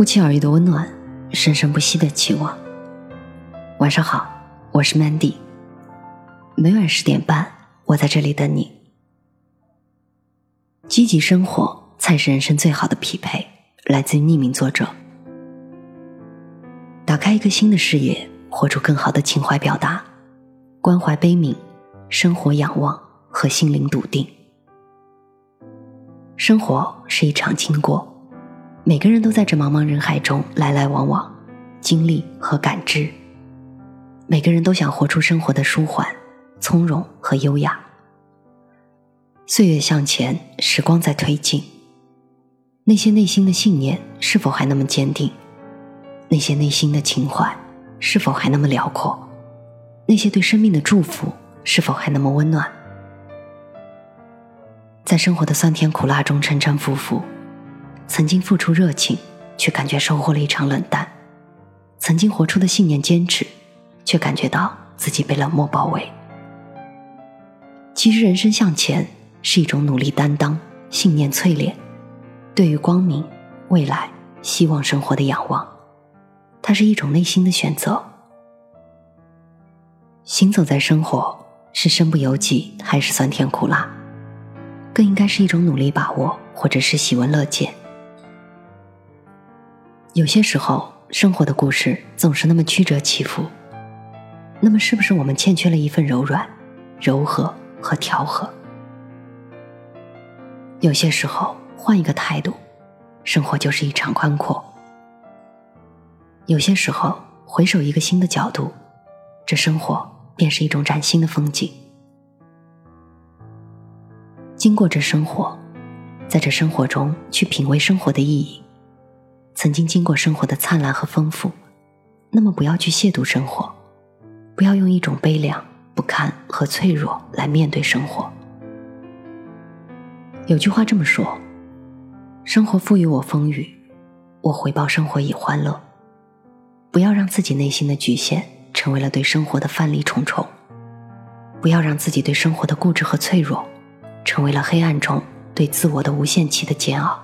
不期而遇的温暖，生生不息的期望。晚上好，我是 Mandy。每晚十点半，我在这里等你。积极生活才是人生最好的匹配。来自于匿名作者。打开一个新的视野，活出更好的情怀表达，关怀悲悯，生活仰望和心灵笃定。生活是一场经过。每个人都在这茫茫人海中来来往往，经历和感知。每个人都想活出生活的舒缓、从容和优雅。岁月向前，时光在推进。那些内心的信念是否还那么坚定？那些内心的情怀是否还那么辽阔？那些对生命的祝福是否还那么温暖？在生活的酸甜苦辣中沉沉浮浮。曾经付出热情，却感觉收获了一场冷淡；曾经活出的信念坚持，却感觉到自己被冷漠包围。其实，人生向前是一种努力担当、信念淬炼，对于光明、未来、希望生活的仰望，它是一种内心的选择。行走在生活，是身不由己还是酸甜苦辣，更应该是一种努力把握，或者是喜闻乐见。有些时候，生活的故事总是那么曲折起伏。那么，是不是我们欠缺了一份柔软、柔和和调和？有些时候，换一个态度，生活就是一场宽阔。有些时候，回首一个新的角度，这生活便是一种崭新的风景。经过这生活，在这生活中去品味生活的意义。曾经经过生活的灿烂和丰富，那么不要去亵渎生活，不要用一种悲凉、不堪和脆弱来面对生活。有句话这么说：“生活赋予我风雨，我回报生活以欢乐。”不要让自己内心的局限成为了对生活的范例重重，不要让自己对生活的固执和脆弱，成为了黑暗中对自我的无限期的煎熬。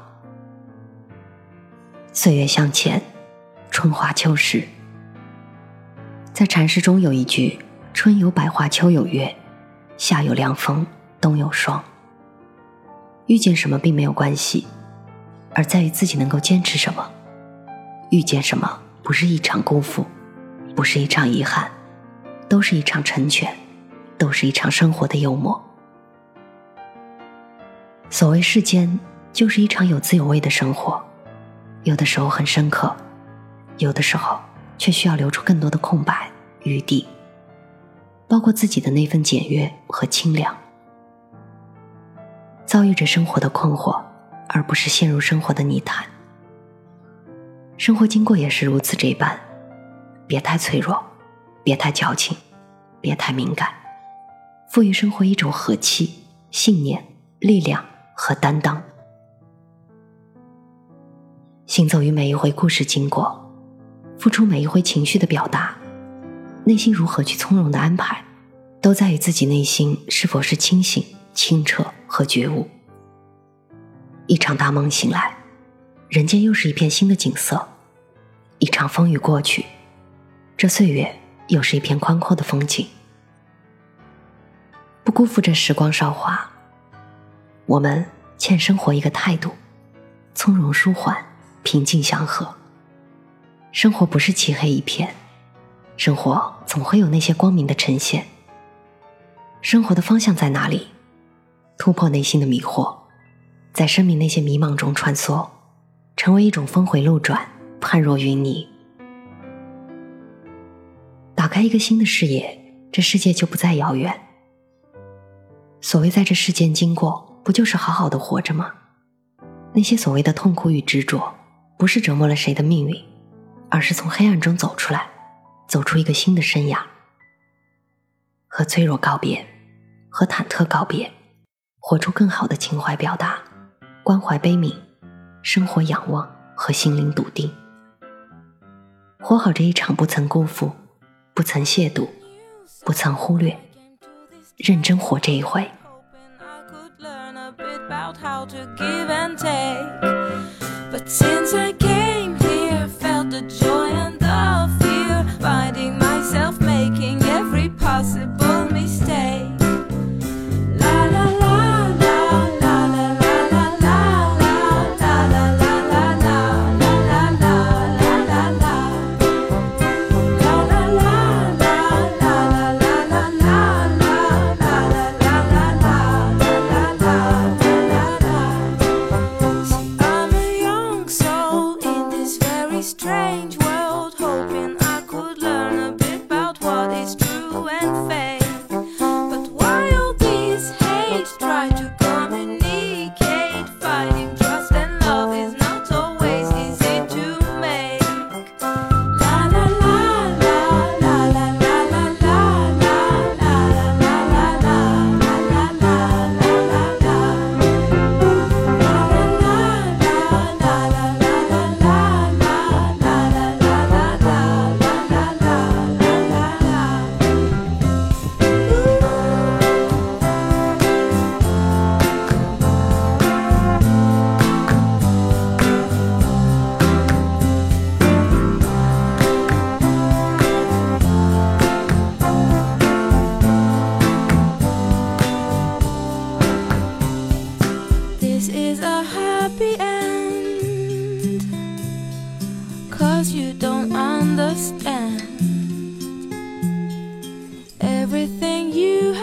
岁月向前，春华秋实。在禅诗中有一句：“春有百花，秋有月，夏有凉风，冬有霜。”遇见什么并没有关系，而在于自己能够坚持什么。遇见什么不是一场辜负，不是一场遗憾，都是一场成全，都是一场生活的幽默。所谓世间，就是一场有滋有味的生活。有的时候很深刻，有的时候却需要留出更多的空白余地，包括自己的那份简约和清凉。遭遇着生活的困惑，而不是陷入生活的泥潭。生活经过也是如此这般，别太脆弱，别太矫情，别太敏感，赋予生活一种和气、信念、力量和担当。行走于每一回故事经过，付出每一回情绪的表达，内心如何去从容的安排，都在于自己内心是否是清醒、清澈和觉悟。一场大梦醒来，人间又是一片新的景色；一场风雨过去，这岁月又是一片宽阔的风景。不辜负这时光韶华，我们欠生活一个态度：从容舒缓。平静祥和。生活不是漆黑一片，生活总会有那些光明的呈现。生活的方向在哪里？突破内心的迷惑，在生命那些迷茫中穿梭，成为一种峰回路转，判若云泥。打开一个新的视野，这世界就不再遥远。所谓在这世间经过，不就是好好的活着吗？那些所谓的痛苦与执着。不是折磨了谁的命运，而是从黑暗中走出来，走出一个新的生涯。和脆弱告别，和忐忑告别，活出更好的情怀表达，关怀悲悯，生活仰望和心灵笃定。活好这一场，不曾辜负，不曾亵渎，不曾忽略，认真活这一回。But since I came here, I felt the. strange world, hoping.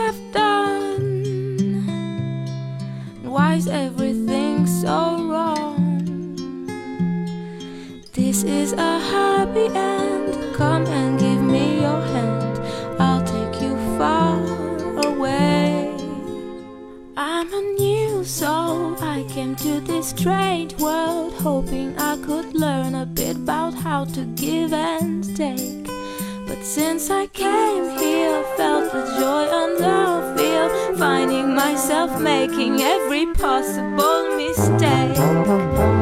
Have done. Why is everything so wrong? This is a happy end. Come and give me your hand. I'll take you far away. I'm a new soul. I came to this strange world hoping I could learn a bit about how to give and take. But since I came here, I felt finding myself making every possible mistake.